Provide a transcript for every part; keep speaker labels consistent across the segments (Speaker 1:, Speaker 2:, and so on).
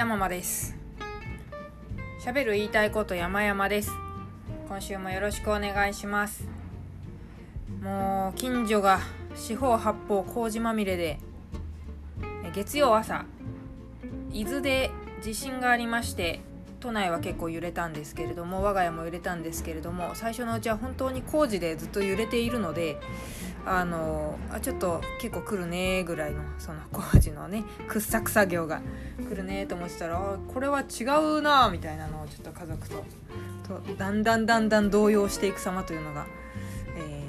Speaker 1: 山間です。喋る言いたいこと山々です。今週もよろしくお願いします。もう近所が四方八方麹まみれで月曜朝伊豆で地震がありまして都内は結構揺れたんですけれども我が家も揺れたんですけれども最初のうちは本当に工事でずっと揺れているのであのあちょっと結構来るねぐらいのその工事のね掘削作業が来るねと思ってたらこれは違うなみたいなのをちょっと家族ととだんだんだんだん動揺していく様というのが、え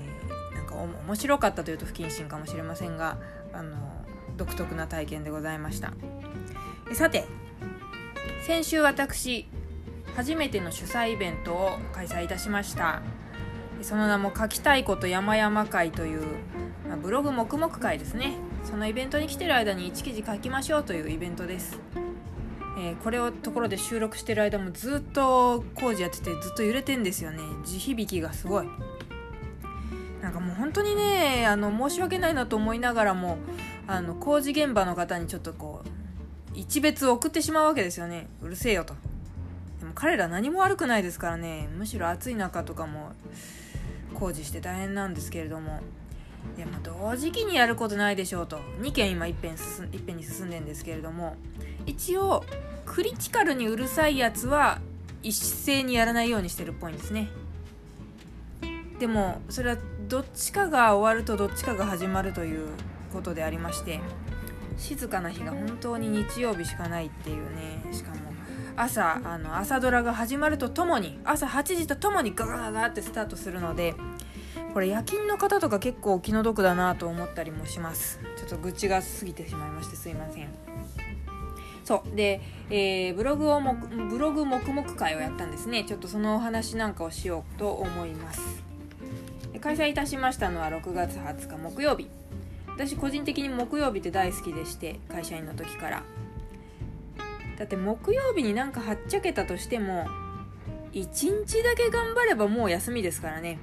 Speaker 1: ー、なんか面白かったというと不謹慎かもしれませんがあの独特な体験でございました。えさて先週私初めての主催イベントを開催いたしました。その名も書きたいこと山々会という、まあ、ブログ黙々会ですね。そのイベントに来てる間に1記事書きましょうというイベントです、えー、これをところで収録してる間もずっと工事やっててずっと揺れてんですよね。地響きがすごい。なんかもう本当にねあの申し訳ないなと思いながらもあの工事現場の方にちょっとこう一別送ってしまうわけですよね。うるせえよと。でも彼ら何も悪くないですからね。むしろ暑い中とかも工事して大変なんですけれども。でも同時期にやることないでしょうと。2件今いっぺん進いっぺんに進んでんですけれども。一応クリティカルにうるさいやつは一斉にやらないようにしてるっぽいんですね。でもそれはどっちかが終わるとどっちかが始まるということでありまして静かな日が本当に日曜日しかないっていうねしかも朝あの朝ドラが始まるとともに朝8時とともにガガガガってスタートするのでこれ夜勤の方とか結構気の毒だなと思ったりもします。ちょっと愚痴が過ぎてしまいましてすいません。そう。で、えー、ブログをもブログ黙々会をやったんですね。ちょっとそのお話なんかをしようと思います。開催いたしましたのは6月20日木曜日。私個人的に木曜日って大好きでして会社員の時から。だって木曜日になんかはっちゃけたとしても1日だけ頑張ればもう休みですからね。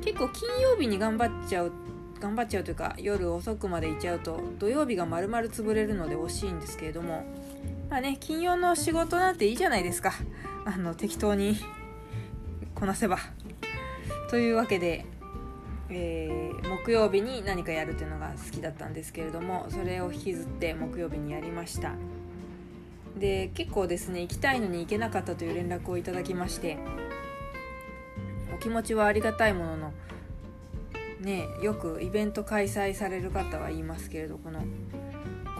Speaker 1: 結構金曜日に頑張っちゃう頑張っちゃうというか夜遅くまでいっちゃうと土曜日が丸々潰れるので惜しいんですけれども。まあね金曜の仕事なんていいじゃないですか。あの適当にこなせば。というわけでえー、木曜日に何かやるっていうのが好きだったんですけれどもそれを引きずって木曜日にやりました。で結構ですね行きたいのに行けなかったという連絡をいただきましてお気持ちはありがたいもののねよくイベント開催される方は言いますけれどこの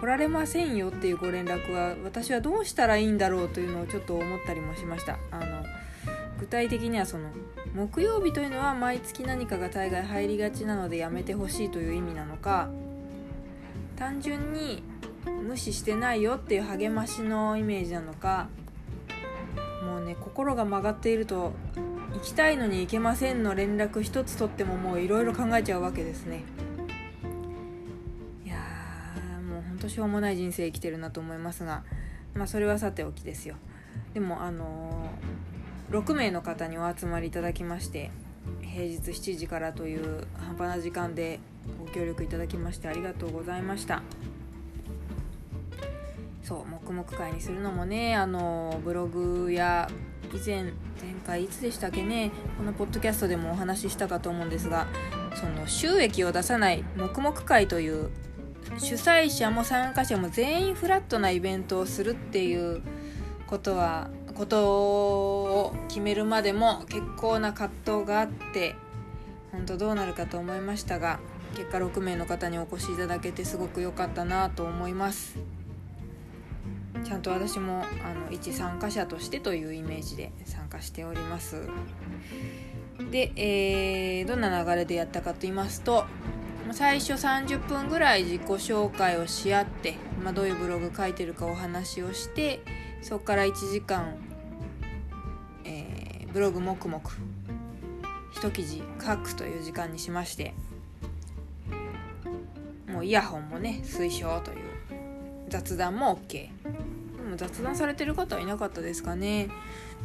Speaker 1: 来られませんよっていうご連絡は私はどうしたらいいんだろうというのをちょっと思ったりもしました。あの具体的にはその木曜日というのは毎月何かが大概入りがちなのでやめてほしいという意味なのか単純に無視してないよっていう励ましのイメージなのかもうね心が曲がっていると行きたいのに行けませんの連絡一つ取ってももういろいろ考えちゃうわけですねいやーもうほんとしょうもない人生生きてるなと思いますがまあそれはさておきですよでもあのー、6名の方にお集まりいただきまして平日7時からという半端な時間でご協力いただきましてありがとうございました。そう黙々会にするのもねあのブログや以前前回いつでしたっけねこのポッドキャストでもお話ししたかと思うんですがその収益を出さない黙々会という主催者も参加者も全員フラットなイベントをするっていうことはことを決めるまでも結構な葛藤があって本当どうなるかと思いましたが結果6名の方にお越しいただけてすごく良かったなと思います。ちゃんと私もあの一参加者としてというイメージで参加しております。で、えー、どんな流れでやったかと言いますと最初30分ぐらい自己紹介をし合って、まあ、どういうブログ書いてるかお話をしてそこから1時間、えー、ブログ黙々一記事書くという時間にしましてもうイヤホンもね推奨という雑談も OK も雑談されてる方はいなかったですかね。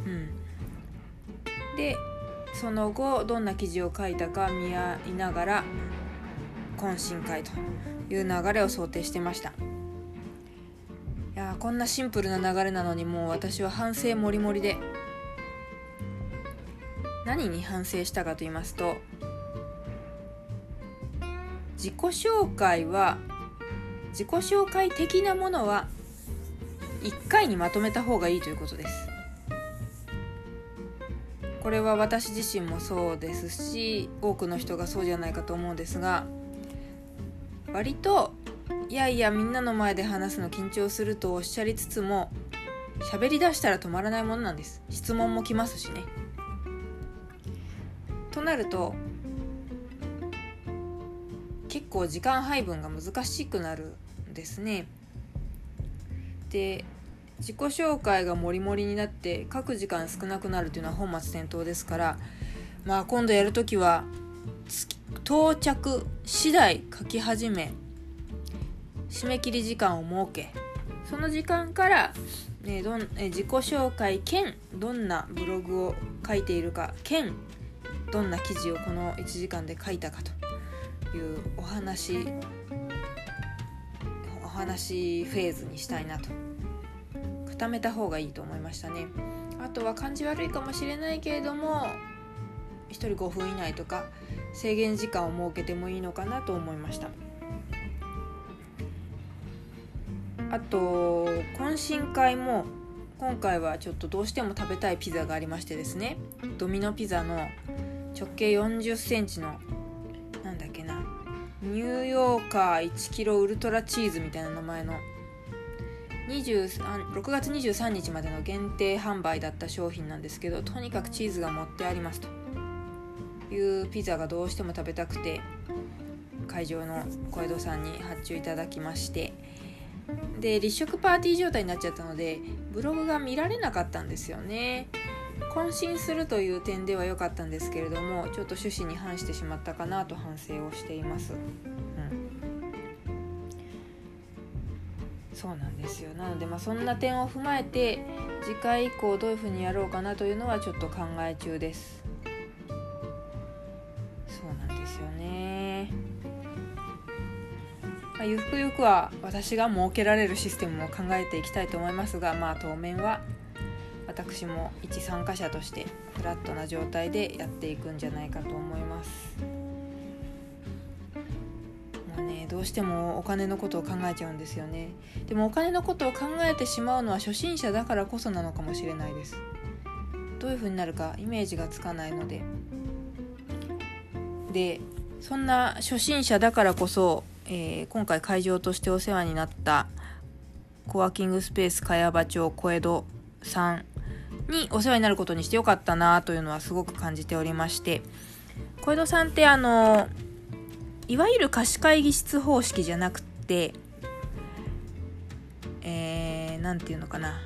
Speaker 1: うん、でその後どんな記事を書いたか見合いながら懇親会という流れを想定してました。いやこんなシンプルな流れなのにもう私は反省もりもりで何に反省したかと言いますと自己紹介は自己紹介的なものは1回にまとめた方がいいということです。これは私自身もそうですし多くの人がそうじゃないかと思うんですが割といやいやみんなの前で話すの緊張するとおっしゃりつつも喋りだしたら止まらないものなんです。質問も来ますしね。となると結構時間配分が難しくなるんですね。で自己紹介がモリモリになって書く時間少なくなるというのは本末転倒ですからまあ今度やるときは到着次第書き始め締め切り時間を設けその時間から、ね、どん自己紹介兼どんなブログを書いているか兼どんな記事をこの1時間で書いたかというお話話フェーズにしたいなと。固めた方がいいと思いましたね。あとは感じ悪いかもしれないけれども1人5分以内とか制限時間を設けてもいいのかなと思いました。あと懇親会も今回はちょっとどうしても食べたいピザがありましてですね。ドミノピザの直径4 0センチのなんだっけなニューヨーカー1キロウルトラチーズみたいな名前の。6月23日までの限定販売だった商品なんですけどとにかくチーズが持ってありますと。いうピザがどうしても食べたくて会場の小江戸さんに発注いただきまして。で立食パーティー状態になっちゃったのでブログが見られなかったんですよね。渾身するという点では良かったんですけれどもちょっと趣旨に反してしまったかなと反省をしています、うん。そうなんですよ。なのでまあそんな点を踏まえて次回以降どういうふうにやろうかなというのはちょっと考え中です。そうなんですよね、まあ、ゆくゆくは私が設けられるシステムを考えていきたいと思いますがまあ当面は私も一参加者としてフラットな状態でやっていくんじゃないかと思います。もうね。どうしてもお金のことを考えちゃうんですよね。でもお金のことを考えてしまうのは初心者だからこそなのかもしれないです。どういう風になるかイメージがつかないので。でそんな初心者だからこそ、えー、今回会場としてお世話になったコワーキングスペース茅場町小江戸さんにお世話になることにしてよかったなというのはすごく感じておりまして小江戸さんってあのいわゆる貸し会議室方式じゃなくてえー、て言うのかな。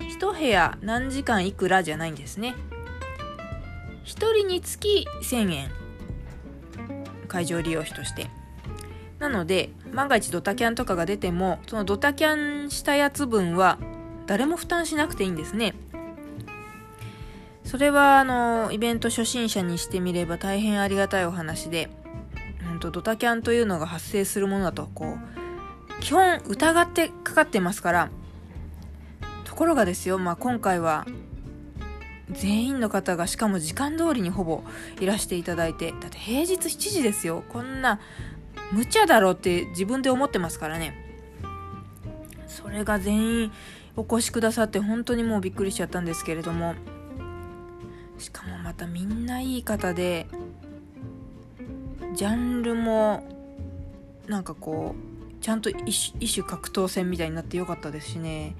Speaker 1: 一部屋何時間いくらじゃないんですね。1人につき1000円。会場利用費として。なので万が一ドタキャンとかが出てもそのドタキャンしたやつ分は誰も負担しなくていいんですね。それはあのイベント初心者にしてみれば大変ありがたいお話でうんとドタキャンというのが発生するものだとこう基本疑ってかかってますからところがですよ、まあ、今回は全員の方がしかも時間通りにほぼいらしていただいてだって平日7時ですよ。こんな無茶だろうって自分で思ってますからね。それが全員お越しくださって本当にもうびっくりしちゃったんですけれども。しかもまたみんないい方でジャンルもなんかこうちゃんと一種格闘戦みたいになってよかったですしね。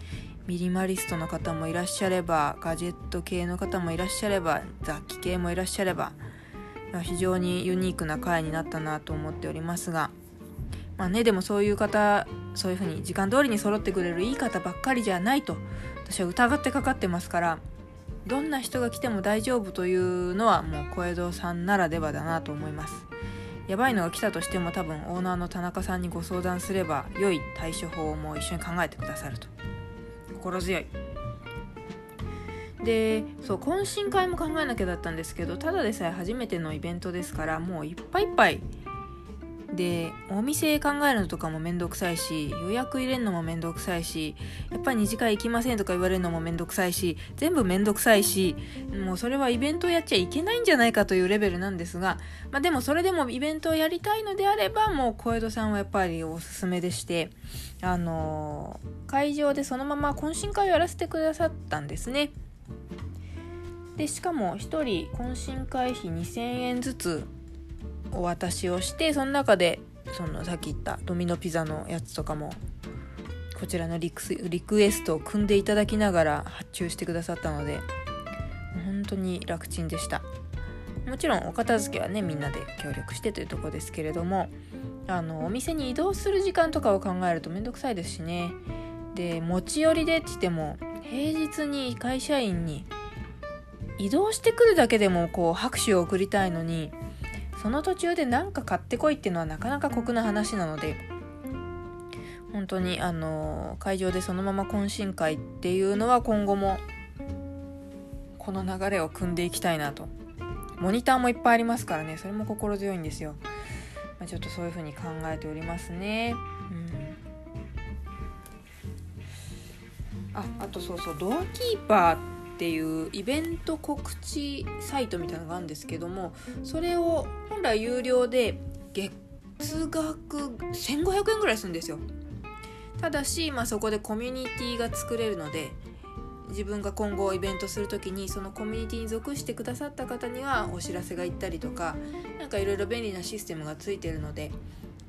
Speaker 1: ミニマリストの方もいらっしゃればガジェット系の方もいらっしゃれば雑記系もいらっしゃれば非常にユニークな回になったなと思っておりますが。まあねでもそういう方そういう風に時間通りに揃ってくれるいい方ばっかりじゃないと私は疑ってかかってますからどんな人が来ても大丈夫というのはもう小江戸さんならではだなと思います。やばいのが来たとしても多分オーナーの田中さんにご相談すれば良い対処法も一緒に考えてくださると心強いでそう懇親会も考えなきゃだったんですけどただでさえ初めてのイベントですからもういっぱいいっぱいでお店考えるのとかもめんどくさいし予約入れるのもめんどくさいしやっぱり2次会行きませんとか言われるのもめんどくさいし全部めんどくさいしもうそれはイベントをやっちゃいけないんじゃないかというレベルなんですが、まあ、でもそれでもイベントをやりたいのであればもう小江戸さんはやっぱりおすすめでしてあのー、会場でそのまま懇親会をやらせてくださったんですね。でしかも1人懇親会費2000円ずつお渡しをしてその中でそのさっき言ったドミノピザのやつとかもこちらのリクエストを組んでいただきながら発注してくださったので本当に楽ちんでした。もちろんお片付けはねみんなで協力してというとこですけれどもあのお店に移動する時間とかを考えるとめんどくさいですしね。で持ち寄りでって言っても平日に会社員に移動してくるだけでもこう拍手を送りたいのにその途中で何か買ってこいっていうのはなかなか酷な話なので本当にあの会場でそのまま懇親会っていうのは今後もこの流れを組んでいきたいなと。モニターもいっぱいありますからね。それも心強いんですよ、まあ、ちょっとそういう風に考えておりますね。うん。ああとそうそうドアキーパーっていうイベント告知サイトみたいなのがあるんですけどもそれを本来有料で月額1500円ぐらいするんですよ。ただし、まあ、そこでコミュニティが作れるので自分が今後イベントする時にそのコミュニティに属してくださった方にはお知らせが行ったりとか何かいろいろ便利なシステムがついてるので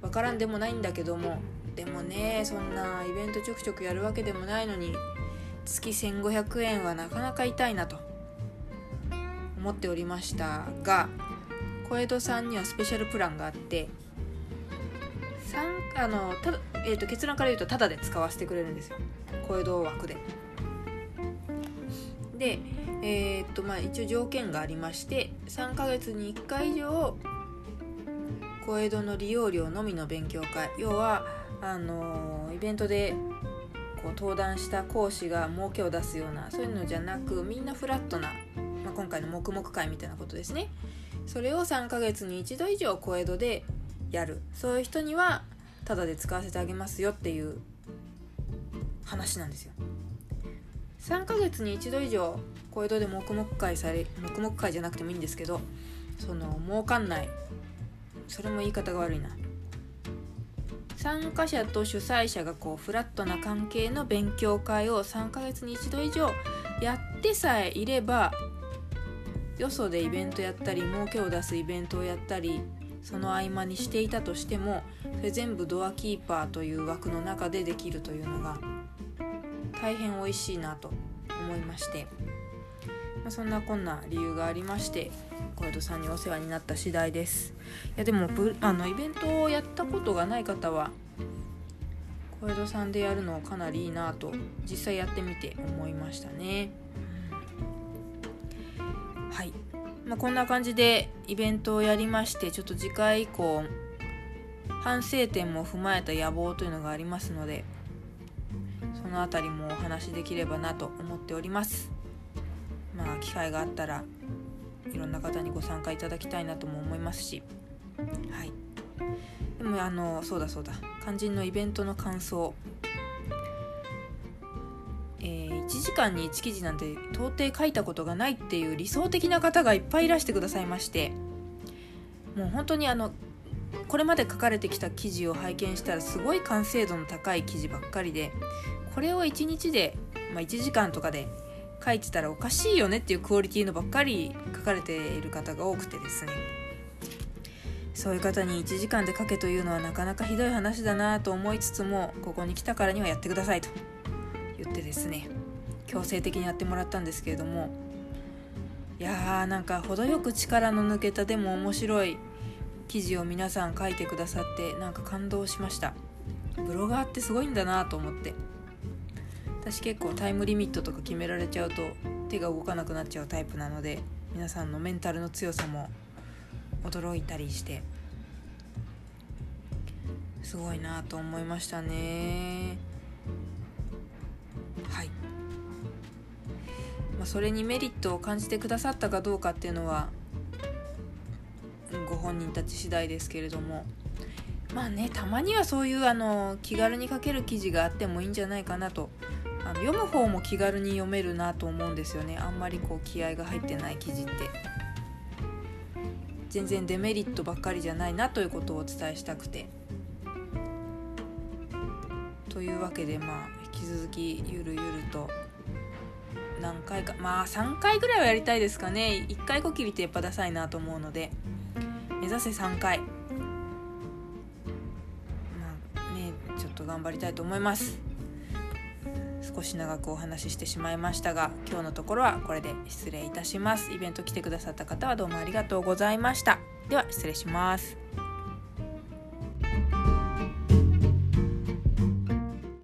Speaker 1: 分からんでもないんだけどもでもねそんなイベントちょくちょくやるわけでもないのに月1500円はなかなか痛いなと思っておりましたが小江戸さんにはスペシャルプランがあってあのただ、えーと、結論から言うとタダで使わせてくれるんですよ小江戸枠で。で、えー、とまあ、一応条件がありまして3ヶ月に1回以上小江戸の利用料のみの勉強会要はあのイベントでこう登壇した講師が儲けを出すようなそういうのじゃなくみんなフラットな、まあ、今回の黙々会みたいなことですね。それを3ヶ月に1度以上小江戸でやる。そういう人にはタダで使わせてあげますよっていう話なんですよ。3ヶ月に1度以上小江戸で黙々会され黙々会じゃなくてもいいんですけどその儲かんない。それも言い方が悪いな。参加者と主催者がこうフラットな関係の勉強会を3ヶ月に一度以上やってさえいればよそでイベントやったり儲けを出すイベントをやったりその合間にしていたとしてもそれ全部ドアキーパーという枠の中でできるというのが大変美味しいなと思いまして、まあ、そんなこんな理由がありまして小江戸さんにお世話になった次第です。いやでもあのイベントをやったことがない方は小江戸さんでやるのかなりいいなと実際やってみて思いましたね。はい、まあ、こんな感じでイベントをやりましてちょっと次回以降反省点も踏まえた野望というのがありますのでその辺りもお話しできればなと思っております。まあ機会があったらいろんな方にご参加いただきたいなとも思いますし。はい。でもあのそうだそうだ。肝心のイベントの感想。えー、1時間に1記事なんて到底書いたことがないっていう理想的な方がいっぱいいらしてくださいまして。もう本当にあのこれまで書かれてきた記事を拝見したらすごい完成度の高い記事ばっかりでこれを1日で、まあ、1時間とかで書いてたらおかしいよねっていうクオリティのばっかり書かれている方が多くてですね。そういう方に1時間で書けというのはなかなかひどい話だなと思いつつもここに来たからにはやってくださいと言ってですね強制的にやってもらったんですけれどもいやーなんか程よく力の抜けたでも面白い記事を皆さん書いてくださってなんか感動しました。ブロガーってすごいんだなと思って。私結構タイムリミットとか決められちゃうと手が動かなくなっちゃうタイプなので皆さんのメンタルの強さも驚いたりしてすごいなと思いましたね。はい、まあ、それにメリットを感じてくださったかどうかっていうのはご本人たち次第ですけれども。まあねたまにはそういうあの気軽に書ける記事があってもいいんじゃないかなとあの読む方も気軽に読めるなと思うんですよね。あんまりこう気合が入ってない記事って。全然デメリットばっかりじゃないなということをお伝えしたくて。というわけでまあ引き続きゆるゆると何回かまあ3回ぐらいはやりたいですかね。1回こきりってやっぱダサいなと思うので。目指せ3回。まあねちょっと頑張りたいと思います。少し長くお話ししてしまいましたが今日のところはこれで失礼いたします。イベント来てくださった方はどうもありがとうございました。では失礼します。